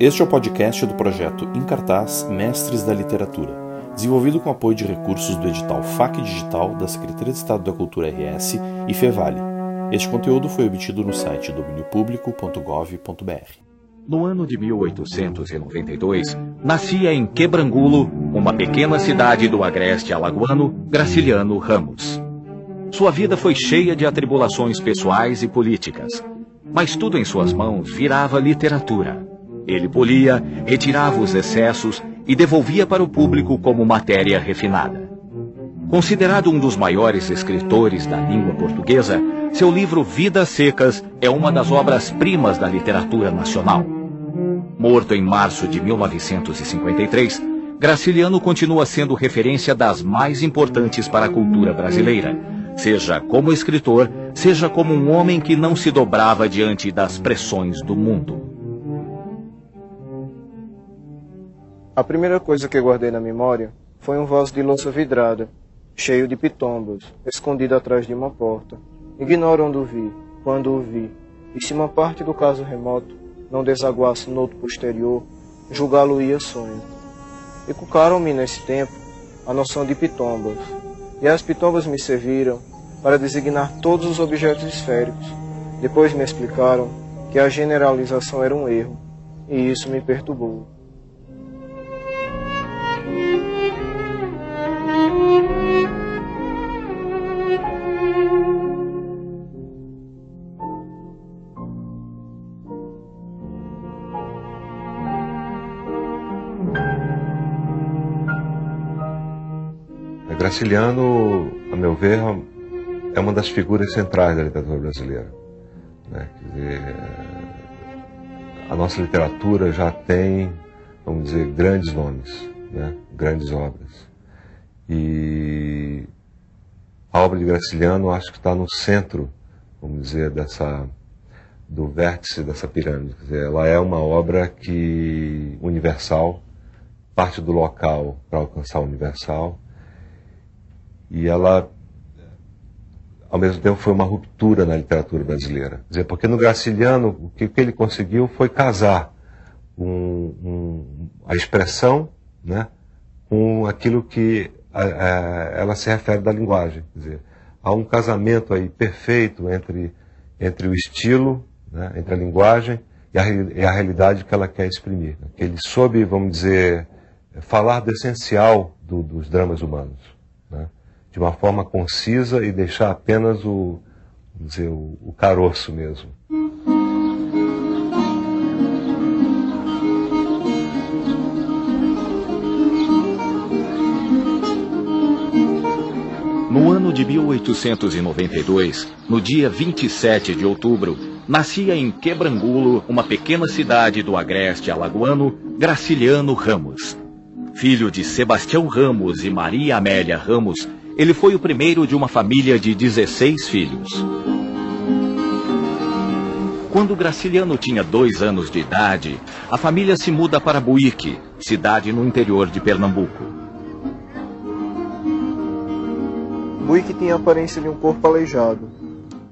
Este é o podcast do projeto Em Cartaz Mestres da Literatura, desenvolvido com apoio de recursos do edital FAC Digital da Secretaria de Estado da Cultura RS e Fevale. Este conteúdo foi obtido no site dominiopublico.gov.br. No ano de 1892, nascia em Quebrangulo, uma pequena cidade do agreste alagoano, Graciliano Ramos. Sua vida foi cheia de atribulações pessoais e políticas, mas tudo em suas mãos virava literatura. Ele polia, retirava os excessos e devolvia para o público como matéria refinada. Considerado um dos maiores escritores da língua portuguesa, seu livro Vidas Secas é uma das obras-primas da literatura nacional. Morto em março de 1953, Graciliano continua sendo referência das mais importantes para a cultura brasileira, seja como escritor, seja como um homem que não se dobrava diante das pressões do mundo. A primeira coisa que guardei na memória foi um vaso de louça vidrada, cheio de pitombas, escondido atrás de uma porta. Ignoro onde o vi, quando o vi, e se uma parte do caso remoto não desaguasse no outro posterior, julgá-lo-ia sonho. E cucaram-me nesse tempo a noção de pitombas, e as pitombas me serviram para designar todos os objetos esféricos. Depois me explicaram que a generalização era um erro, e isso me perturbou. Graciliano, a meu ver, é uma das figuras centrais da literatura brasileira. Né? Dizer, a nossa literatura já tem, vamos dizer, grandes nomes, né? grandes obras. E a obra de Graciliano acho que está no centro, vamos dizer, dessa do vértice dessa pirâmide. Dizer, ela é uma obra que universal, parte do local para alcançar o universal e ela, ao mesmo tempo, foi uma ruptura na literatura brasileira. Quer dizer, porque no Graciliano, o que, ele conseguiu foi casar um, um, a expressão né, com aquilo que a, a, ela se refere da linguagem. Quer dizer, há um casamento aí perfeito entre, entre o estilo, né, entre a linguagem e a, e a realidade que ela quer exprimir. Ele soube, vamos dizer, falar do essencial do, dos dramas humanos. De uma forma concisa e deixar apenas o, dizer, o, o caroço mesmo. No ano de 1892, no dia 27 de outubro, nascia em Quebrangulo, uma pequena cidade do agreste alagoano, Graciliano Ramos. Filho de Sebastião Ramos e Maria Amélia Ramos, ele foi o primeiro de uma família de 16 filhos. Quando Graciliano tinha dois anos de idade, a família se muda para Buíque, cidade no interior de Pernambuco. Buíque tinha a aparência de um corpo aleijado.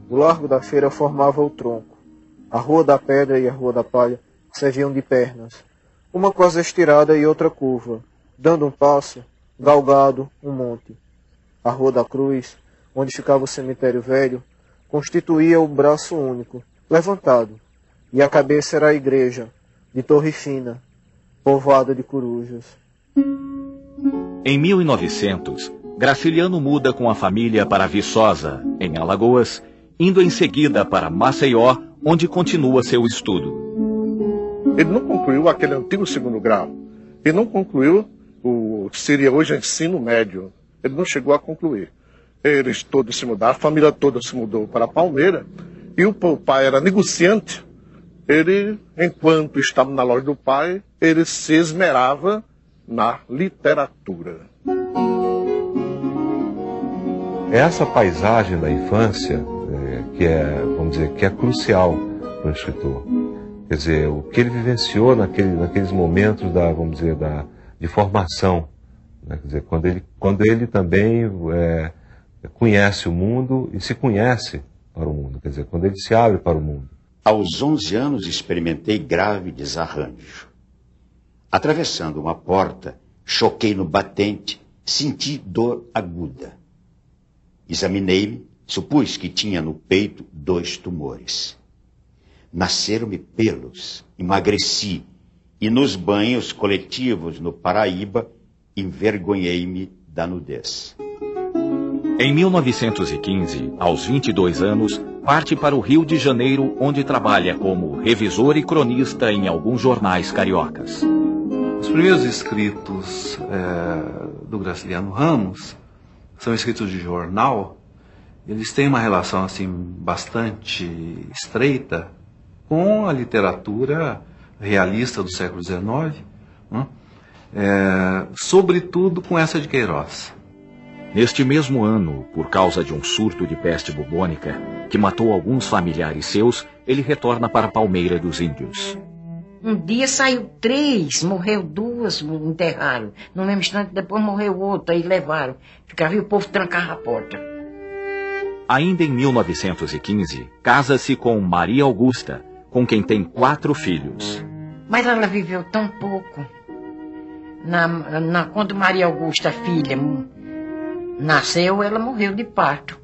O largo da feira formava o tronco. A Rua da Pedra e a Rua da Palha serviam de pernas, uma quase estirada e outra curva, dando um passo, galgado, um monte. A Rua da Cruz, onde ficava o cemitério velho, constituía o braço único, levantado, e a cabeça era a igreja, de torre fina, povoada de corujas. Em 1900, Graciliano muda com a família para Viçosa, em Alagoas, indo em seguida para Maceió, onde continua seu estudo. Ele não concluiu aquele antigo segundo grau. Ele não concluiu o que seria hoje ensino médio. Ele não chegou a concluir. Eles todos se mudaram, a família toda se mudou para Palmeira, e o pai era negociante. Ele, enquanto estava na loja do pai, ele se esmerava na literatura. Essa paisagem da infância, é, que é, vamos dizer, que é crucial para o escritor. Quer dizer, o que ele vivenciou naquele, naqueles momentos da, vamos dizer, da, de formação né? Quer dizer, quando ele, quando ele também é, conhece o mundo e se conhece para o mundo, quer dizer, quando ele se abre para o mundo. Aos 11 anos experimentei grave desarranjo. Atravessando uma porta, choquei no batente, senti dor aguda. Examinei-me, supus que tinha no peito dois tumores. Nasceram-me pelos, emagreci, e nos banhos coletivos no Paraíba, envergonhei-me da nudez. Em 1915, aos 22 anos, parte para o Rio de Janeiro, onde trabalha como revisor e cronista em alguns jornais cariocas. Os primeiros escritos é, do Graciliano Ramos são escritos de jornal. Eles têm uma relação assim bastante estreita com a literatura realista do século XIX, né? É, sobretudo com essa de Queiroz. Neste mesmo ano, por causa de um surto de peste bubônica que matou alguns familiares seus, ele retorna para Palmeira dos Índios. Um dia saiu três, morreu duas, enterraram. No mesmo instante, depois morreu outra e levaram. Ficava e o povo trancava a porta. Ainda em 1915, casa-se com Maria Augusta, com quem tem quatro filhos. Mas ela viveu tão pouco. Na, na, quando Maria Augusta, filha, nasceu, ela morreu de parto.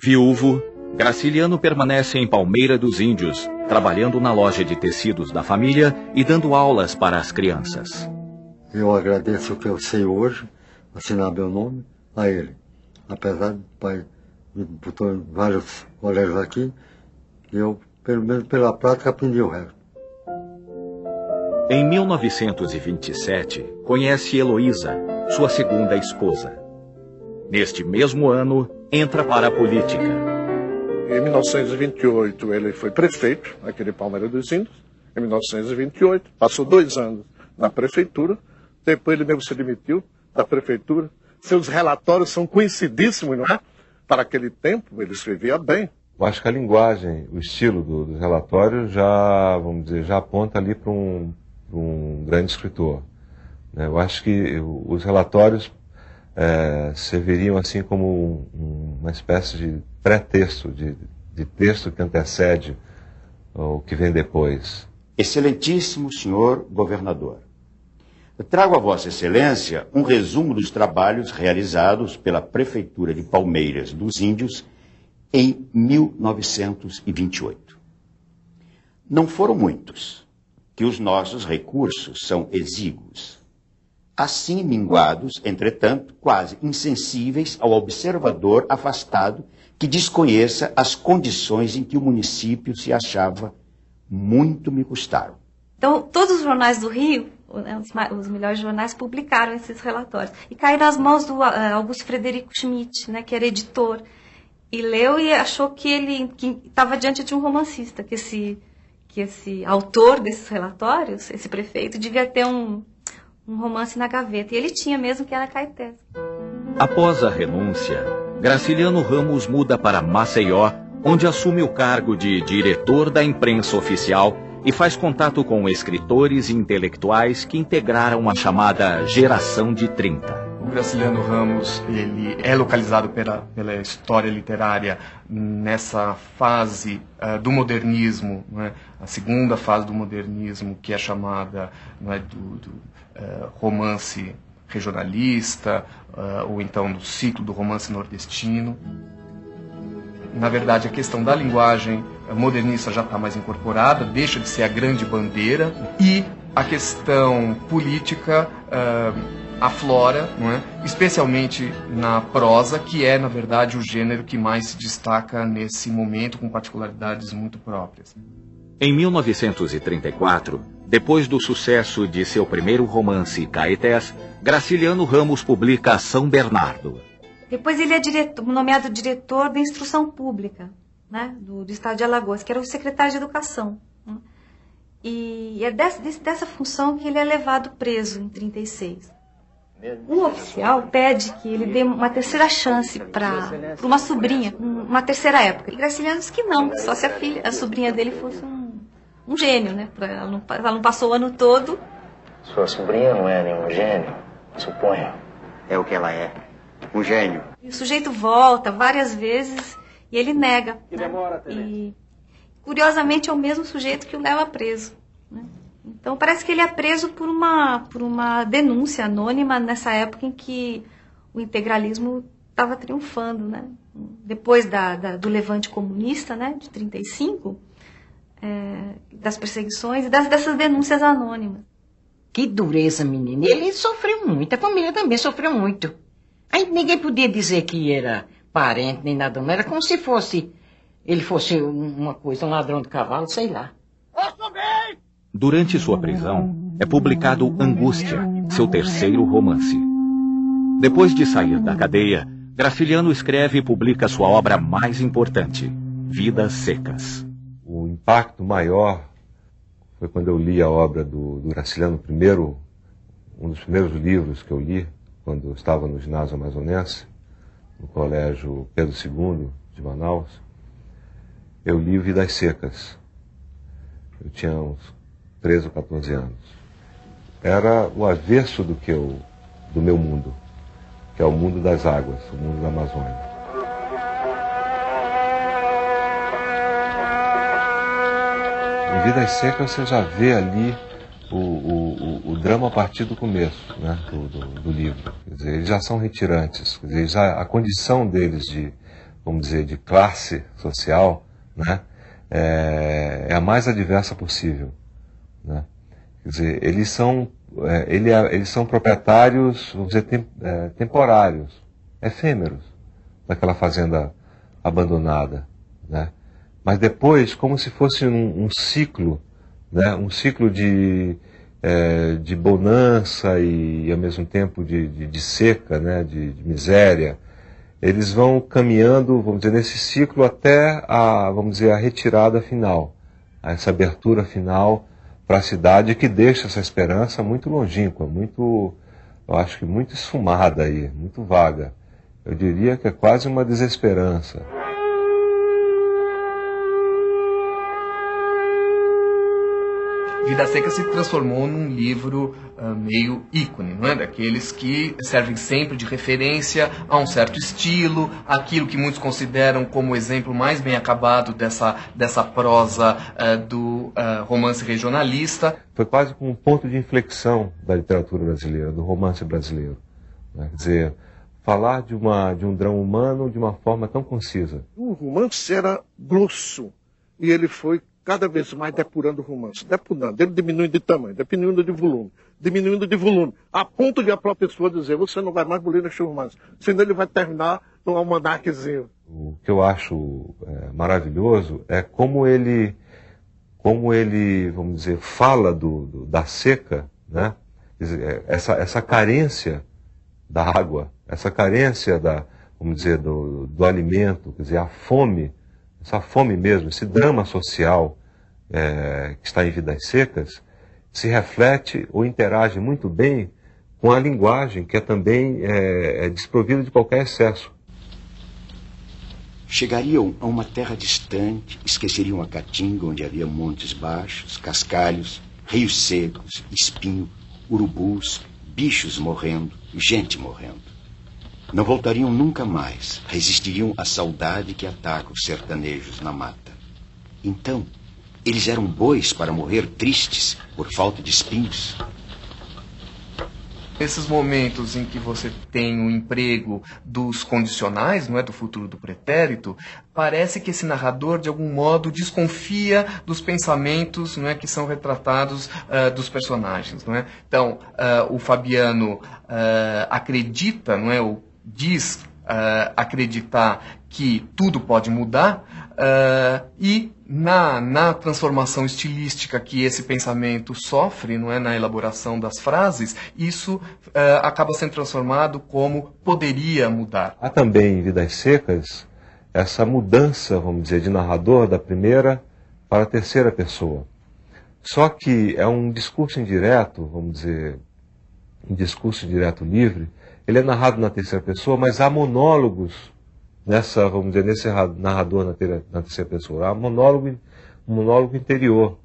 Viúvo, Graciliano permanece em Palmeira dos Índios, trabalhando na loja de tecidos da família e dando aulas para as crianças. Eu agradeço o que eu sei hoje, assinar meu nome a ele. Apesar do pai me botou em vários colégios aqui, eu, pelo menos pela prática, aprendi o resto. Em 1927, conhece Heloísa, sua segunda esposa. Neste mesmo ano, entra para a política. Em 1928, ele foi prefeito aqui de Palmeira dos Índios. Em 1928, passou dois anos na prefeitura. Depois ele mesmo se demitiu da prefeitura. Seus relatórios são conhecidíssimos, não é? Para aquele tempo, ele escrevia bem. Eu acho que a linguagem, o estilo do, do relatório já, vamos dizer, já aponta ali para um, um grande escritor. Né? Eu acho que os relatórios é, serviriam assim como um, uma espécie de pré-texto, de, de texto que antecede o que vem depois. Excelentíssimo senhor governador, trago a Vossa Excelência um resumo dos trabalhos realizados pela Prefeitura de Palmeiras dos Índios em 1928. Não foram muitos, que os nossos recursos são exíguos assim minguados, entretanto, quase insensíveis ao observador afastado que desconheça as condições em que o município se achava, muito me custaram. Então, todos os jornais do Rio, né, os, melhores jornais, publicaram esses relatórios. E caíram nas mãos do uh, Augusto Frederico Schmidt, né, que era editor. E leu e achou que ele estava diante de um romancista, que esse, que esse autor desses relatórios, esse prefeito, devia ter um, um romance na gaveta. E ele tinha mesmo que era Caetés. Após a renúncia, Graciliano Ramos muda para Maceió, onde assume o cargo de diretor da imprensa oficial e faz contato com escritores e intelectuais que integraram a chamada Geração de 30. Graciliano Ramos ele é localizado pela, pela história literária nessa fase uh, do modernismo, é? a segunda fase do modernismo, que é chamada é, do, do uh, romance regionalista, uh, ou então do ciclo do romance nordestino. Na verdade, a questão da linguagem modernista já está mais incorporada, deixa de ser a grande bandeira, e a questão política aflora, não é? especialmente na prosa, que é, na verdade, o gênero que mais se destaca nesse momento, com particularidades muito próprias. Em 1934, depois do sucesso de seu primeiro romance, Caetés, Graciliano Ramos publica São Bernardo. Depois ele é diretor, nomeado diretor da instrução pública né, do, do, estado de Alagoas, que era o secretário de Educação. Né? E é dessa, dessa função que ele é levado preso em 36. Um oficial pede que ele dê uma terceira chance para uma sobrinha, uma terceira época. E Graciliano disse que não, só se a filha, a sobrinha dele fosse um, um gênio, né? Ela não, ela não passou o ano todo. Sua sobrinha não é nenhum gênio, suponho. É o que ela é, um gênio. E o sujeito volta várias vezes e ele nega. E né? demora, E curiosamente é o mesmo sujeito que o leva preso. Né? Então parece que ele é preso por uma, por uma denúncia anônima nessa época em que o integralismo estava triunfando, né? Depois da, da, do levante comunista, né, de 35, é, das perseguições e das, dessas denúncias anônimas. Que dureza, menina. Ele sofreu muito, a família também sofreu muito. Aí ninguém podia dizer que era parente nem nada, não. Era como se fosse, ele fosse uma coisa, um ladrão de cavalo, sei lá. Durante sua prisão, é publicado Angústia, seu terceiro romance. Depois de sair da cadeia, Graciliano escreve e publica sua obra mais importante, Vidas Secas. O impacto maior foi quando eu li a obra do, do Graciliano, primeiro, um dos primeiros livros que eu li, quando eu estava no ginásio amazonense, no colégio Pedro II de Manaus. Eu li Vidas Secas. Eu tinha uns 13 ou 14 anos. Era o avesso do que eu, do meu mundo, que é o mundo das águas, o mundo da Amazônia. Em Vidas Secas você já vê ali o, o, o, drama a partir do começo né, do, do, do, livro. Dizer, eles já são retirantes. Dizer, já, a condição deles de, vamos dizer, de classe social né, é, é a mais adversa possível. Né? Quer dizer, eles são, é, ele, é, eles são proprietários, vamos dizer, tem, é, temporários, efêmeros, daquela fazenda abandonada. Né? Mas depois, como se fosse um, um ciclo, né? um ciclo de, é, de bonança e, ao mesmo tempo de, de, de seca, né? de, de miséria, eles vão caminhando, vamos dizer, nesse ciclo até a, vamos dizer, a retirada final, essa abertura final para a cidade que deixa essa esperança muito longínqua, muito, eu acho que muito esfumada aí, muito vaga. Eu diria que é quase uma desesperança. Vida Seca se transformou num livro uh, meio ícone, não é? Daqueles que servem sempre de referência a um certo estilo, aquilo que muitos consideram como o exemplo mais bem acabado dessa, dessa prosa uh, do uh, romance regionalista. Foi quase um ponto de inflexão da literatura brasileira, do romance brasileiro. Né? Quer dizer, falar de, uma, de um drama humano de uma forma tão concisa. O romance era grosso e ele foi cada vez mais depurando o romance, depurando, ele diminuindo de tamanho, diminuindo de volume, diminuindo de volume, a ponto de a própria pessoa dizer, você não vai mais bolir neste romance, senão ele vai terminar num almanaquezinho. O que eu acho é, maravilhoso é como ele, como ele, vamos dizer, fala do, do da seca, né? É, essa, essa carência da água, essa carência da, vamos dizer, do, do alimento, quer dizer, a fome essa fome mesmo, esse drama social é, que está em Vidas Secas, se reflete ou interage muito bem com a linguagem, que é também é, é desprovida de qualquer excesso. Chegariam a uma terra distante, esqueceriam a caatinga, onde havia montes baixos, cascalhos, rios secos, espinho, urubus, bichos morrendo, gente morrendo. Não voltariam nunca mais, resistiriam à saudade que ataca os sertanejos na mata. Então, eles eram bois para morrer tristes por falta de espinhos. Nesses momentos em que você tem o emprego dos condicionais, não é do futuro do pretérito, parece que esse narrador de algum modo desconfia dos pensamentos, não é, que são retratados uh, dos personagens, não é? Então, uh, o Fabiano uh, acredita, não é, ou diz acreditar que tudo pode mudar e na, na transformação estilística que esse pensamento sofre, não é, na elaboração das frases, isso uh, acaba sendo transformado como poderia mudar. Há também em Vidas Secas essa mudança, vamos dizer, de narrador da primeira para a terceira pessoa. Só que é um discurso indireto, vamos dizer, um discurso direto livre, ele é narrado na terceira pessoa, mas há monólogos nessa, vamos dizer, nesse narrador na, ter, na terceira pessoa. Monólogo, monólogo interior.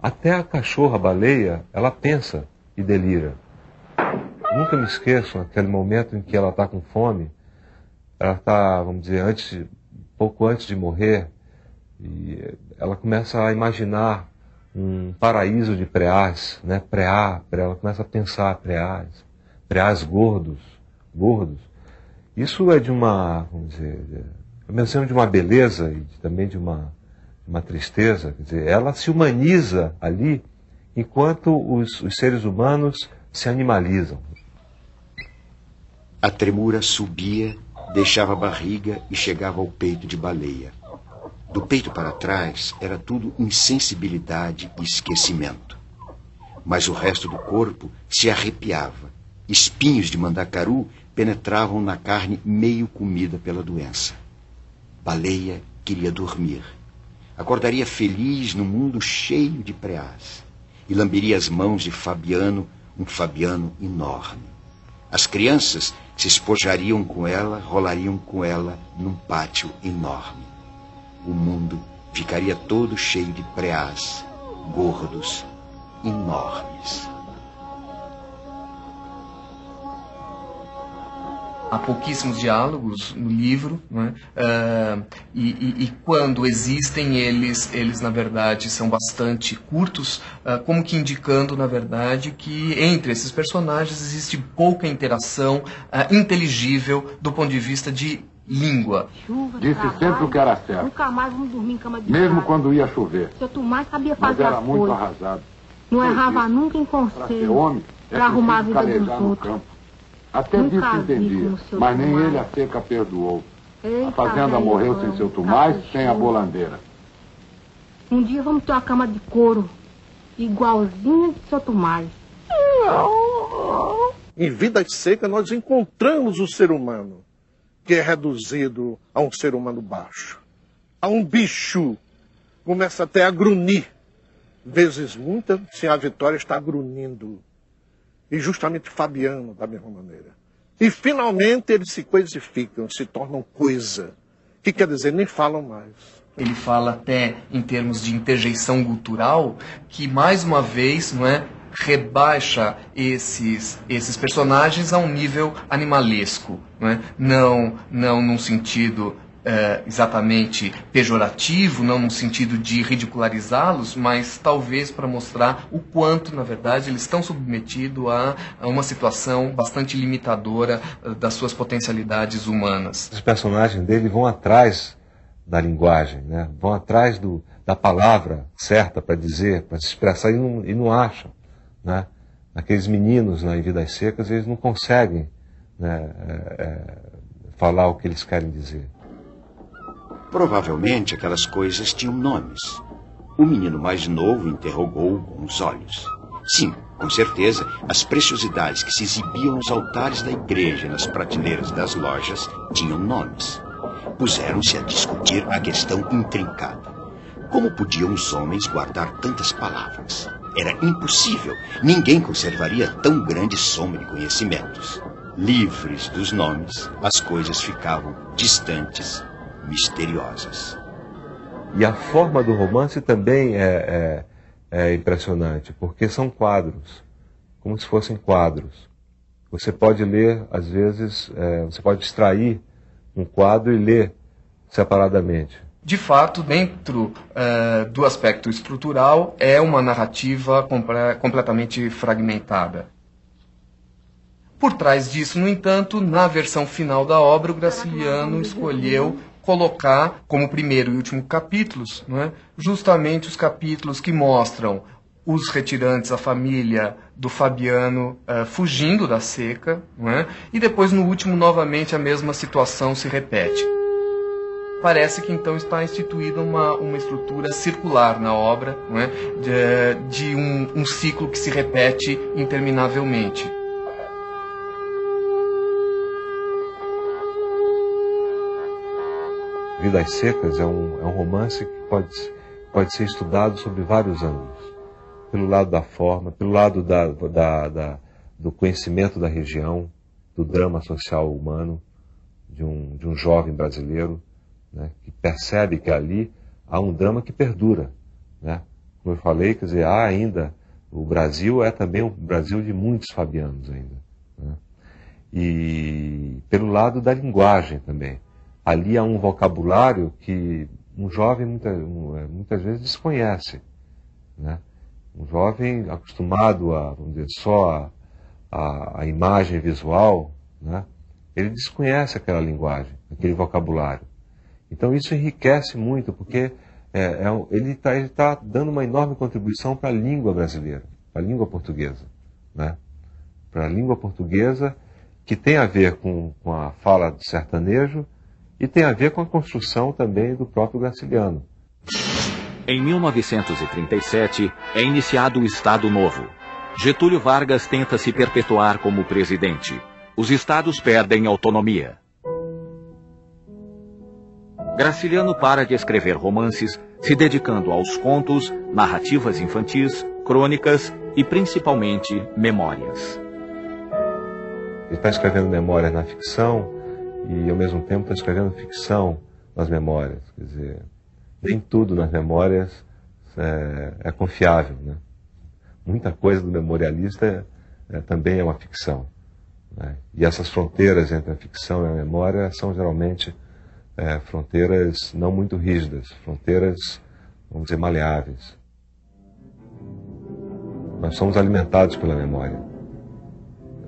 Até a cachorra a baleia, ela pensa e delira. Nunca me esqueço aquele momento em que ela está com fome. Ela está, vamos dizer, antes, pouco antes de morrer, e ela começa a imaginar um paraíso de preás, né? Preá, ela começa a pensar preás, preás gordos, gordos. Isso é de uma, vamos dizer, eu menciono de uma beleza e também de uma, uma tristeza. Quer dizer, ela se humaniza ali enquanto os, os seres humanos se animalizam. A tremura subia, deixava a barriga e chegava ao peito de baleia. Do peito para trás era tudo insensibilidade e esquecimento. Mas o resto do corpo se arrepiava. Espinhos de mandacaru penetravam na carne meio comida pela doença. Baleia queria dormir. Acordaria feliz no mundo cheio de preás. E lamberia as mãos de Fabiano, um Fabiano enorme. As crianças se espojariam com ela, rolariam com ela num pátio enorme o mundo ficaria todo cheio de preás, gordos, enormes. Há pouquíssimos diálogos no livro, né? uh, e, e, e, quando existem eles, eles na verdade são bastante curtos, uh, como que indicando na verdade que entre esses personagens existe pouca interação uh, inteligível do ponto de vista de língua. Chuva, Disse trabalho, sempre o que era certo. Nunca mais vamos dormir em cama de Mesmo casa. quando ia chover. Seu Tomás sabia fazer Mas era as muito coisas. arrasado. Não errava nunca em conselho. Para arrumar a vida dos outros. Campo. Até Nunca disso entendia, mas nem Tomás. ele a seca perdoou. Eita, a fazenda velho, morreu velho, sem seu Tomás, sem a bolandeira. Um dia vamos ter uma cama de couro, igualzinha de seu Tomás. Em vidas secas, nós encontramos o ser humano, que é reduzido a um ser humano baixo, a um bicho. Começa até a grunir. Vezes muitas, se a Vitória está grunindo. E justamente Fabiano, da mesma maneira. E finalmente eles se coisificam, se tornam coisa. Que quer dizer, nem falam mais. Ele fala até em termos de interjeição cultural que mais uma vez, não é, rebaixa esses esses personagens a um nível animalesco, não é? Não não num sentido eh, exatamente pejorativo, não no sentido de ridicularizá-los, mas talvez para mostrar o quanto, na verdade, eles estão submetidos a, a uma situação bastante limitadora eh, das suas potencialidades humanas. Os personagens dele vão atrás da linguagem, né? vão atrás do, da palavra certa para dizer, para se expressar e não, e não acham. Né? Aqueles meninos né, em Vidas Secas, eles não conseguem né, é, é, falar o que eles querem dizer. Provavelmente aquelas coisas tinham nomes. O menino mais novo interrogou com os olhos. Sim, com certeza, as preciosidades que se exibiam nos altares da igreja e nas prateleiras das lojas tinham nomes. Puseram-se a discutir a questão intrincada. Como podiam os homens guardar tantas palavras? Era impossível. Ninguém conservaria tão grande soma de conhecimentos. Livres dos nomes, as coisas ficavam distantes, misteriosas. E a forma do romance também é, é, é impressionante, porque são quadros, como se fossem quadros. Você pode ler, às vezes, é, você pode extrair um quadro e ler separadamente. De fato, dentro eh, do aspecto estrutural, é uma narrativa compre- completamente fragmentada. Por trás disso, no entanto, na versão final da obra, o Graciliano escolheu colocar como primeiro e último capítulos, não é? justamente os capítulos que mostram os retirantes, a família do Fabiano eh, fugindo da seca, não é? e depois no último novamente a mesma situação se repete. Parece que então está instituída uma, uma estrutura circular na obra, é? de, de um, um ciclo que se repete interminavelmente. Vidas Secas é um, é um romance que pode, pode ser estudado sobre vários ângulos. Pelo lado da forma, pelo lado da, da, da, do conhecimento da região, do drama social humano de um, de um jovem brasileiro né, que percebe que ali há um drama que perdura. Né? Como eu falei, quer dizer, há ainda, o Brasil é também um Brasil de muitos fabianos ainda. Né? E pelo lado da linguagem também. Ali há um vocabulário que um jovem muita, um, muitas vezes desconhece. Né? Um jovem acostumado a, vamos dizer, só a, a, a imagem visual, né? ele desconhece aquela linguagem, aquele vocabulário. Então isso enriquece muito, porque é, é, ele está tá dando uma enorme contribuição para a língua brasileira, para a língua portuguesa. Né? Para a língua portuguesa, que tem a ver com, com a fala do sertanejo e tem a ver com a construção também do próprio Graciliano. Em 1937, é iniciado o Estado Novo. Getúlio Vargas tenta se perpetuar como presidente. Os estados perdem autonomia. Graciliano para de escrever romances, se dedicando aos contos, narrativas infantis, crônicas e principalmente memórias. Ele está escrevendo memórias na ficção e ao mesmo tempo está escrevendo ficção nas memórias. Quer dizer, nem tudo nas memórias é, é confiável. Né? Muita coisa do memorialista é, também é uma ficção. Né? E essas fronteiras entre a ficção e a memória são geralmente é, fronteiras não muito rígidas, fronteiras, vamos dizer, maleáveis. Nós somos alimentados pela memória.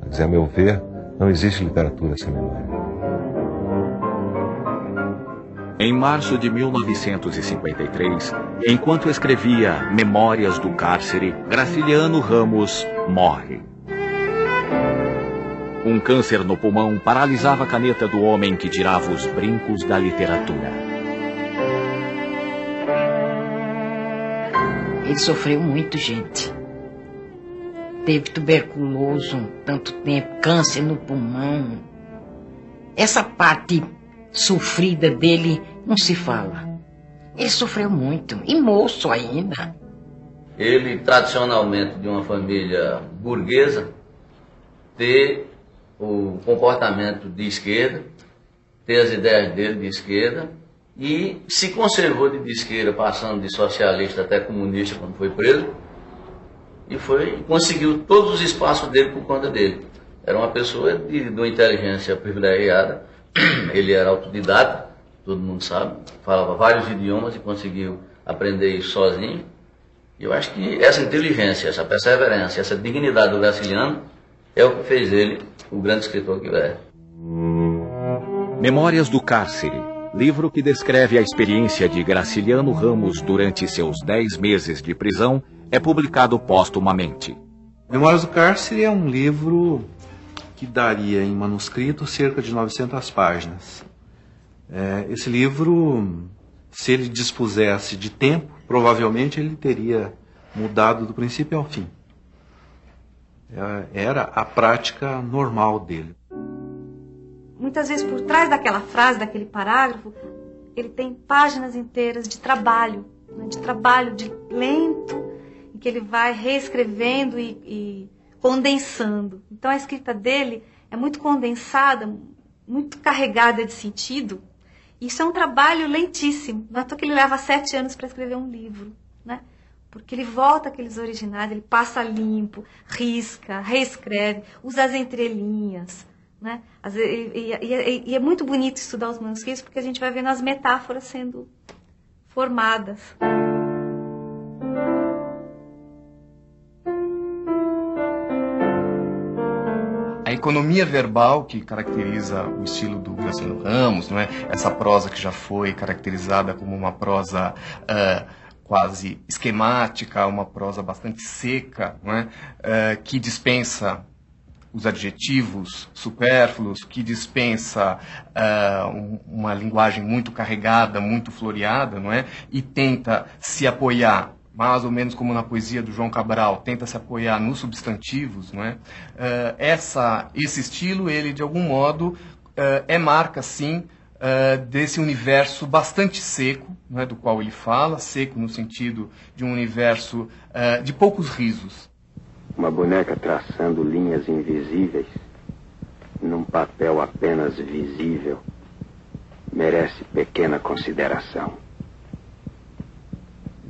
Quer dizer, a meu ver, não existe literatura sem memória. Em março de 1953, enquanto escrevia Memórias do Cárcere, Graciliano Ramos morre. Um câncer no pulmão paralisava a caneta do homem que tirava os brincos da literatura. Ele sofreu muito, gente. Teve tuberculoso tanto tempo, câncer no pulmão. Essa parte sofrida dele não se fala. Ele sofreu muito, e moço ainda. Ele, tradicionalmente de uma família burguesa, ter o comportamento de esquerda, ter as ideias dele de esquerda e se conservou de esquerda, passando de socialista até comunista quando foi preso e foi conseguiu todos os espaços dele por conta dele. Era uma pessoa de, de uma inteligência privilegiada, ele era autodidata, todo mundo sabe, falava vários idiomas e conseguiu aprender isso sozinho. E eu acho que essa inteligência, essa perseverança, essa dignidade do brasiliano é o que fez ele o grande escritor que ele é. Memórias do Cárcere, livro que descreve a experiência de Graciliano Ramos durante seus dez meses de prisão, é publicado póstumamente. Memórias do Cárcere é um livro que daria em manuscrito cerca de 900 páginas. É, esse livro, se ele dispusesse de tempo, provavelmente ele teria mudado do princípio ao fim. É, era a prática normal dele. Muitas vezes por trás daquela frase, daquele parágrafo, ele tem páginas inteiras de trabalho, né, de trabalho de lento, em que ele vai reescrevendo e, e condensando. Então a escrita dele é muito condensada, muito carregada de sentido. Isso é um trabalho lentíssimo. Não é que ele leva sete anos para escrever um livro. Né? Porque ele volta aqueles originais, ele passa limpo, risca, reescreve, usa as entrelinhas. Né? E, e, e, é muito bonito estudar os manuscritos porque a gente vai vendo as metáforas sendo formadas. Economia verbal que caracteriza o estilo do Graciliano Ramos, não é? essa prosa que já foi caracterizada como uma prosa uh, quase esquemática, uma prosa bastante seca, é? uh, que dispensa os adjetivos supérfluos, que dispensa uh, um, uma linguagem muito carregada, muito floreada, não é? E tenta se apoiar, mais ou menos como na poesia do João Cabral, tenta se apoiar nos substantivos, não é? Uh, essa, esse estilo, ele de algum modo uh, é marca, sim, uh, desse universo bastante seco, né, do qual ele fala, seco no sentido de um universo de poucos risos. Uma boneca traçando linhas invisíveis num papel apenas visível merece pequena consideração.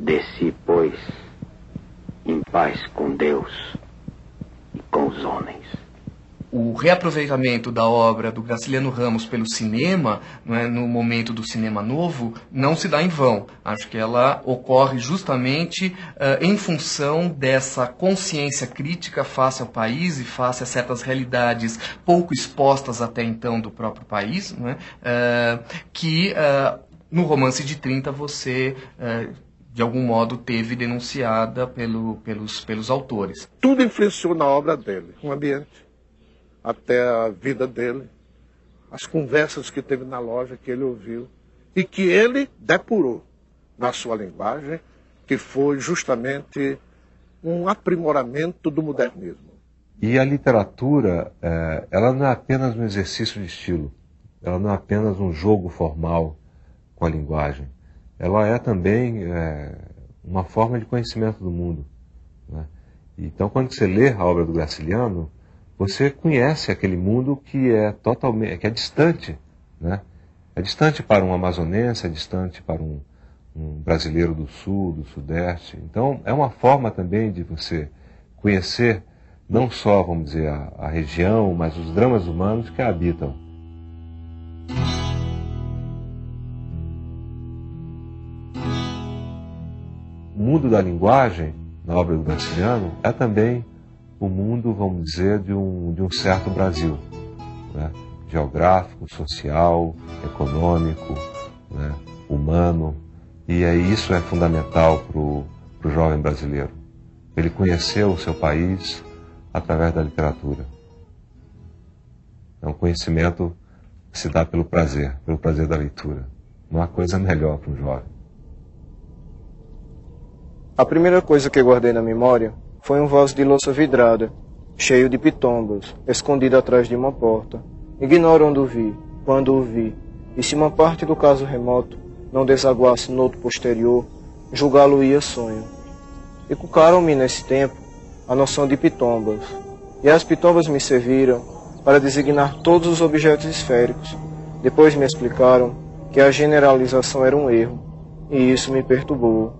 Desci, pois, em paz com Deus e com os homens. o reaproveitamento da obra do Graciliano Ramos pelo cinema, é, no momento do cinema novo, não se dá em vão. Acho que ela ocorre justamente uh, em função dessa consciência crítica face ao país e face a certas realidades pouco expostas até então do próprio país, é, uh, que uh, no romance de 30 você de algum modo teve denunciada pelo, pelos, pelos autores. Tudo influenciou na obra dele, o ambiente até a vida dele, as conversas que teve na loja que ele ouviu e que ele depurou na sua linguagem, que foi justamente um aprimoramento do modernismo. E a literatura, é, ela não é apenas um exercício de estilo, ela não é apenas um jogo formal com a linguagem, ela é também é, uma forma de conhecimento do mundo. Né? Então, quando você lê a obra do Graciliano, você conhece aquele mundo que é totalmente, que é distante, né? É distante para um amazonense, é distante para um, um brasileiro do sul, do sudeste. Então, é uma forma também de você conhecer não só, vamos dizer, a, a região, mas os dramas humanos que a habitam. Mundo da linguagem, na obra do Graciliano, é também o mundo, vamos dizer, de um, de um certo Brasil. Né? Geográfico, social, econômico, né? humano. E aí isso é fundamental para o jovem brasileiro. Ele conheceu o seu país através da literatura. É um conhecimento que se dá pelo prazer, pelo prazer da leitura. Não há coisa melhor para um jovem. A primeira coisa que guardei na memória foi um vaso de louça vidrada, cheio de pitombas, escondido atrás de uma porta. Ignoro onde o vi, quando o vi, e se uma parte do caso remoto não desaguasse no outro posterior, julgá-lo-ia sonho. E cucaram-me nesse tempo a noção de pitombas, e as pitombas me serviram para designar todos os objetos esféricos. Depois me explicaram que a generalização era um erro, e isso me perturbou.